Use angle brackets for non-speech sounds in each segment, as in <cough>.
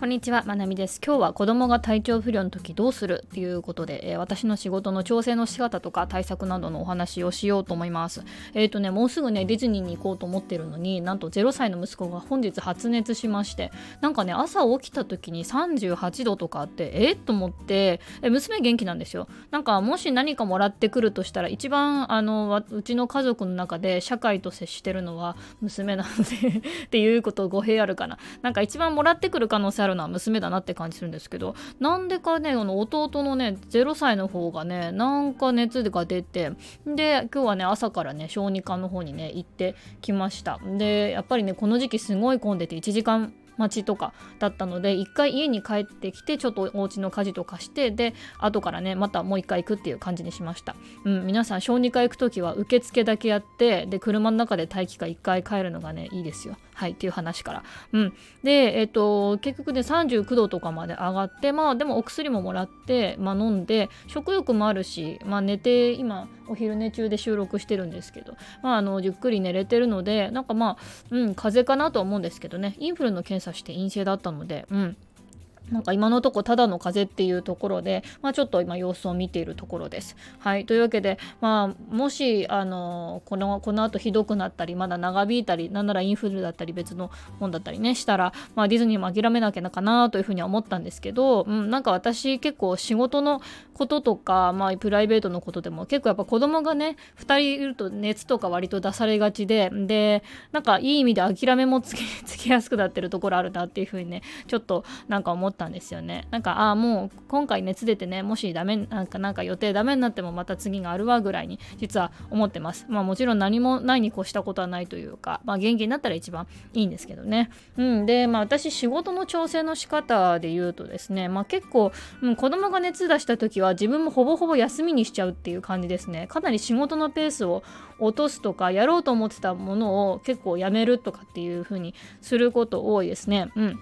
こんにちは、まなみです。今日は子供が体調不良の時どうするっていうことで、えー、私の仕事の調整の仕方とか対策などのお話をしようと思います。えっ、ー、とね、もうすぐね、ディズニーに行こうと思ってるのに、なんと0歳の息子が本日発熱しまして、なんかね、朝起きた時に38度とかあって、えー、と思って、え娘元気なんですよ。なんか、もし何かもらってくるとしたら、一番、あの、うちの家族の中で社会と接してるのは娘なので <laughs> っていうこと語弊あるかな。なんか一番もらってくる可能性あるるのは娘だなって感じするんですけどなんでかねあの弟のね0歳の方がねなんか熱が出てで今日はね朝からね小児科の方にね行ってきましたでやっぱりねこの時期すごい混んでて1時間待ちとかだったので一回家に帰ってきてちょっとお家の家事とかしてで後からねまたもう一回行くっていう感じにしました、うん、皆さん小児科行く時は受付だけやってで車の中で待機か1回帰るのがねいいですよ。はいっていう話から。うん。でえっ、と結局ね39度とかまで上がってまあでもお薬ももらって、まあ、飲んで食欲もあるしまあ寝て今お昼寝中で収録してるんですけどまああのゆっくり寝れてるのでなんかまあうん風邪かなとは思うんですけどね。インフルの検査して陰性だったのでうん。なんか今のとこただの風邪っていうところで、まあ、ちょっと今様子を見ているところです。はい、というわけで、まあ、もしあのこのこの後ひどくなったりまだ長引いたりなんならインフルだったり別のもんだったりねしたら、まあ、ディズニーも諦めなきゃなかなというふうには思ったんですけど、うん、なんか私結構仕事のこととか、まあ、プライベートのことでも結構やっぱ子供がね2人いると熱とか割と出されがちででなんかいい意味で諦めもつけつけやすくなってるところあるなっていうふうにねちょっとなんか思ってったんですよね。なんかああもう今回熱出てねもしダメなんかなんか予定ダメになってもまた次があるわぐらいに実は思ってます。まあもちろん何もないに越したことはないというかまあ元気になったら一番いいんですけどね。うんでまあ私仕事の調整の仕方で言うとですねまあ結構、うん、子供が熱出した時は自分もほぼほぼ休みにしちゃうっていう感じですね。かなり仕事のペースを落とすとかやろうと思ってたものを結構やめるとかっていう風にすること多いですね。うん。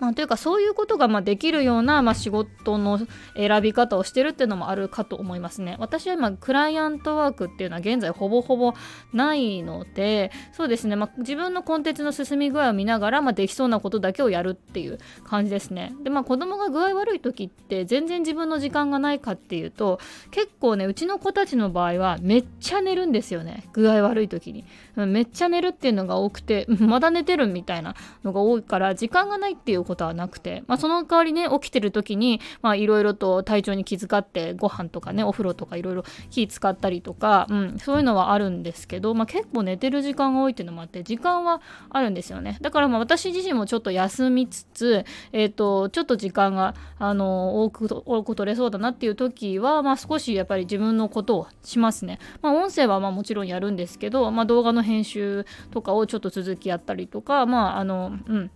まあ、というかそういうことがまできるような、まあ、仕事の選び方をしてるっていうのもあるかと思いますね。私は今クライアントワークっていうのは現在ほぼほぼないのでそうですね、まあ、自分のコンテンツの進み具合を見ながら、まあ、できそうなことだけをやるっていう感じですね。でまあ子供が具合悪い時って全然自分の時間がないかっていうと結構ねうちの子たちの場合はめっちゃ寝るんですよね具合悪い時に。めっちゃ寝るっていうのが多くてまだ寝てるみたいなのが多いから時間がないっていうことはなくて、まあ、その代わりね起きてる時にいろいろと体調に気遣ってご飯とかねお風呂とかいろいろ気使ったりとか、うん、そういうのはあるんですけど、まあ、結構寝てる時間が多いっていうのもあって時間はあるんですよね。だからまあ私自身もちょっと休みつつ、えーと、ちょっと時間があの多く多く取れそうだなっていう時は、まあ、少しやっぱり自分のことをしますね、まあ、音声はまあもちろんやるんですけど、まあ、動画の編集とかをちょっと続きやったりとかまああのうん。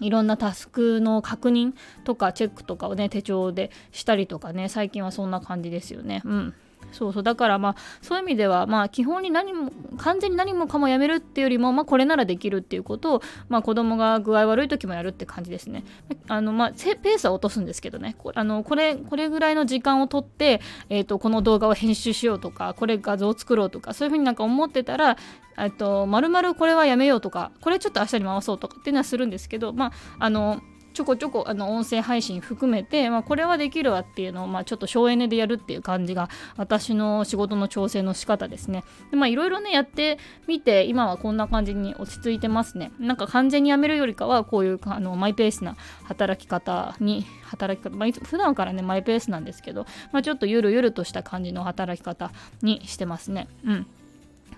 いろんなタスクの確認とかチェックとかをね手帳でしたりとかね最近はそんな感じですよねうん。そうそう。だからまあそういう意味ではまあ基本に何も完全に何もかもやめるっていうよりもまあこれならできるっていうことをまあ子供が具合悪い時もやるって感じですね。あのまあペースは落とすんですけどね。あのこれこれぐらいの時間をとって、えーと、この動画を編集しようとかこれ画像を作ろうとかそういうふうになんか思ってたらえっと、まるまるこれはやめようとか、これちょっと明日に回そうとかっていうのはするんですけど、まあ、あの、ちょこちょこあの音声配信含めて、まあ、これはできるわっていうのを、まあ、ちょっと省エネでやるっていう感じが私の仕事の調整の仕方ですね。でまあいろいろねやってみて今はこんな感じに落ち着いてますね。なんか完全にやめるよりかはこういうあのマイペースな働き方に働き方、まあ、普段からねマイペースなんですけど、まあ、ちょっとゆるゆるとした感じの働き方にしてますね。うん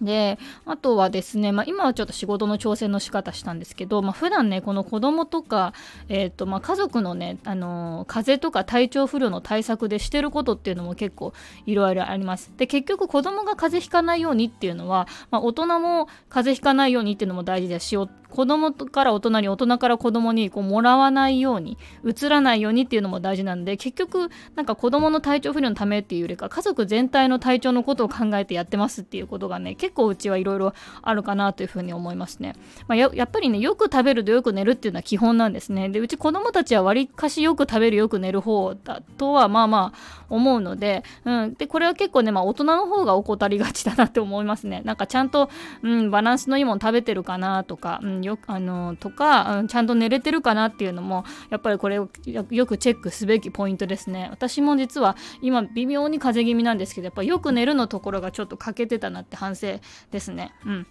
であとはですね、まあ、今はちょっと仕事の調整の仕方したんですけど、まあ、普段ねこの子供とか、えーとまあ、家族のね、あのー、風邪とか体調不良の対策でしてることっていうのも結構いろいろあります。で結局子供が風邪ひかないようにっていうのは、まあ、大人も風邪ひかないようにっていうのも大事だし子供から大人に大人から子供にこうもらわないようにうつらないようにっていうのも大事なんで結局なんか子供の体調不良のためっていうよりか家族全体の体調のことを考えてやってますっていうことがね結構うちはいろいろあるかなというふうに思いますね、まあ、やっぱりねよく食べるとよく寝るっていうのは基本なんですね。でうち子供たちはわりかしよく食べるよく寝る方だとはまあまあ思うので,、うん、でこれは結構ね、まあ、大人の方が怠りがちだなって思いますね。なんかちゃんと、うん、バランスのいいもの食べてるかなとか、うん。よあのとか、ちゃんと寝れてるかなっていうのもやっぱりこれをよくチェックすべきポイントですね。私も実は今微妙に風邪気味なんですけどやっぱよく寝るのところがちょっと欠けてたなって反省ですね。うん。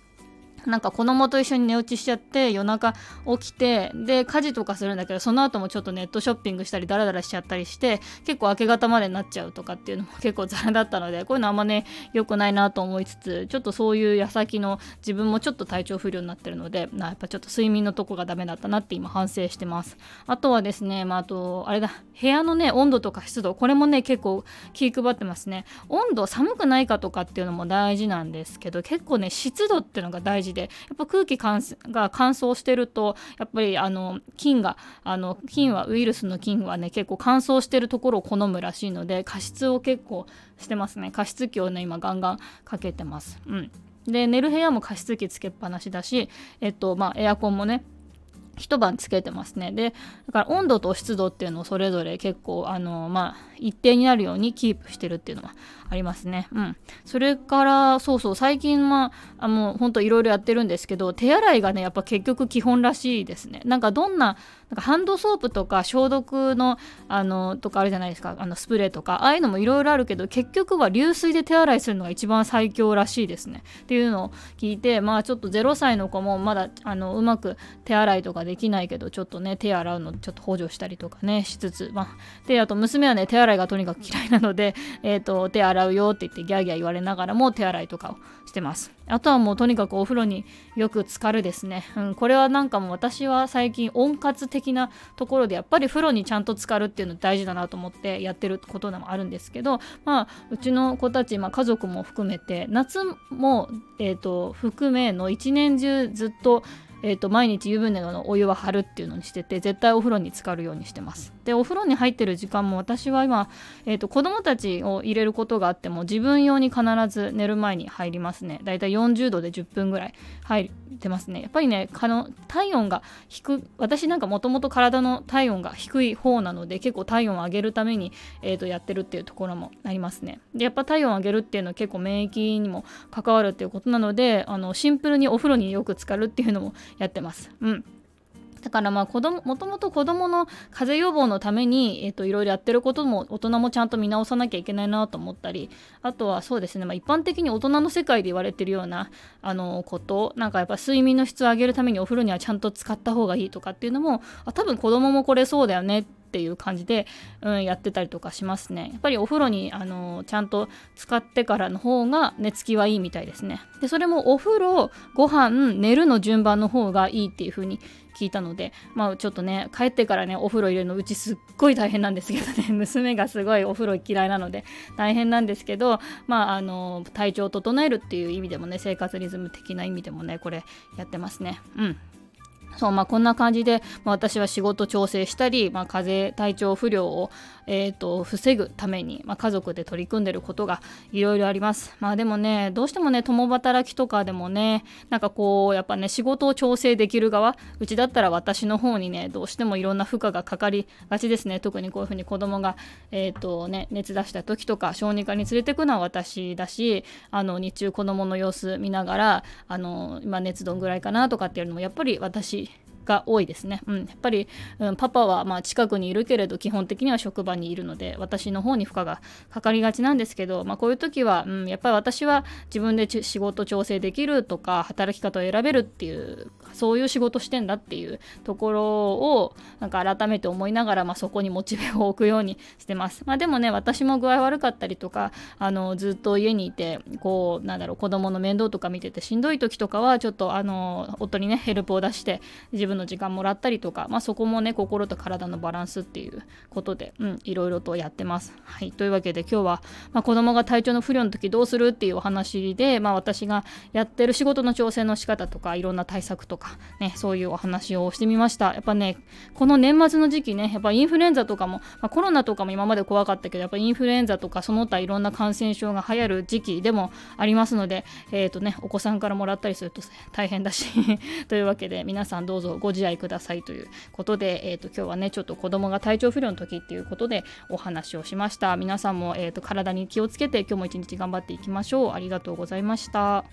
なんか子供と一緒に寝落ちしちゃって夜中起きてで家事とかするんだけどその後もちょっとネットショッピングしたりダラダラしちゃったりして結構明け方までになっちゃうとかっていうのも <laughs> 結構ザラだったのでこういうのあんまね良くないなと思いつつちょっとそういう矢先の自分もちょっと体調不良になってるのでなやっぱちょっと睡眠のとこがダメだったなって今反省してます。あとはですねまああとあれだ部屋のね温度とか湿度これもね結構気配ってますね。温度寒くないかとかっていうのも大事なんですけど結構ね湿度っていうのが大事でやっぱ空気が乾燥してるとやっぱりあの菌があの菌はウイルスの菌はね結構乾燥してるところを好むらしいので加湿を結構してますね。加湿器をね今ガンガンかけてます。うん。で寝る部屋も加湿器つけっぱなしだしえっとまあエアコンもね一晩つけてますね。でだから温度と湿度っていうのをそれぞれ結構あのまあ一定になるようにキープしてるっていうのはありますね。うん。それからそうそう最近まあもうほんといろいろやってるんですけど手洗いがねやっぱ結局基本らしいですね。なんかどんななんかハンドソープとか消毒のあのとかあるじゃないですか。あのスプレーとか。ああいうのもいろいろあるけど結局は流水で手洗いするのが一番最強らしいですね。っていうのを聞いてまあちょっと0歳の子もまだあのうまく手洗いとかできないけどちょっとね手洗うのちょっと補助したりとかねしつつ。まあであと娘はね手洗いがとにかく嫌いなので、<laughs> えーと、手洗うよって言ってギャーギャー言われながらも手洗いとかをしてます。あとはもうとにかくお風呂によく浸かるですね、うん、これはなんかもう私は最近温活的なところでやっぱり風呂にちゃんと浸かるっていうの大事だなと思ってやってることでもあるんですけどまあうちの子たち、まあ、家族も含めて夏も、えーと含めの一年中ずっとえーと、毎日湯船のお湯は張るっていうのにしてて絶対お風呂に浸かるようにしてます。でお風呂に入ってる時間も私は今、えーと、子供たちを入れることがあっても自分用に必ず寝る前に入りますね。だいたい40度で10分ぐらい入ってますね。やっぱりねかの体温が低私なんかもともと体の体温が低い方なので結構体温を上げるために、えーと、とやってるっていうところもありますね。でやっぱ体温を上げるっていうのは結構免疫にも関わるっていうことなのであのシンプルにお風呂によく浸かるっていうのもやってます。うんだからまあ子供もともと子どもの風邪予防のために、えーと、いろいろやってることも大人もちゃんと見直さなきゃいけないなと思ったりあとはそうですね、まあ、一般的に大人の世界で言われてるようなあのことなんかやっぱ睡眠の質を上げるためにお風呂にはちゃんと使った方がいいとかっていうのもあ多分子どももこれそうだよねってっていう感じで、うん、やってたりとかしますね。やっぱりお風呂にあのちゃんと使ってからの方が寝つきはいいみたいですね。でそれもお風呂ご飯寝るの順番の方がいいっていう風に聞いたのでまあちょっとね帰ってからねお風呂入れるのうちすっごい大変なんですけどね。<laughs> 娘がすごいお風呂嫌いなので大変なんですけどまああの体調を整えるっていう意味でもね生活リズム的な意味でもねこれやってますね。うん。そうまあ、こんな感じで、まあ、私は仕事調整したり、まあ、風邪体調不良を、えーと、防ぐために、まあ、家族で取り組んでることがいろいろあります。まあでもねどうしてもね共働きとかでもねなんかこうやっぱね仕事を調整できる側うちだったら私の方にねどうしてもいろんな負荷がかかりがちですね。特にこういうふうに子供がえっ、ー、とね熱出した時とか小児科に連れてくのは私だしあの日中子供の様子見ながらあの今熱どんぐらいかなとかっていうのもやっぱり私が多いですね。うん、やっぱり、うん、パパはまあ近くにいるけれど基本的には職場にいるので私の方に負荷がかかりがちなんですけど、まあ、こういう時は、うん、やっぱり私は自分で仕事調整できるとか働き方を選べるっていうそういう仕事してんだっていうところをなんか改めて思いながら、まあ、そこにモチベを置くようにしてます。まあ、でもね私も具合悪かったりとかあのずっと家にいてこうなんだろう子供の面倒とか見ててしんどい時とかはちょっとあの夫にねヘルプを出して自分の時間もらったりとか、まあ、そこもね心と体のバランスっていうことで、うん、いろいろとやってます。はい、というわけで今日は、まあ、子供が体調の不良の時どうするっていうお話で、まあ、私がやってる仕事の調整の仕方とかいろんな対策とか、ね、そういうお話をしてみました。やっぱねこの年末の時期ねやっぱインフルエンザとかも、まあ、コロナとかも今まで怖かったけどやっぱインフルエンザとかその他いろんな感染症が流行る時期でもありますので、えーとね、お子さんからもらったりすると大変だし <laughs> というわけで皆さんどうぞご自愛くださいということで、えーと、今日はねちょっと子供が体調不良の時っていうことでお話をしました。皆さんも、えーと体に気をつけて今日も一日頑張っていきましょう。ありがとうございました。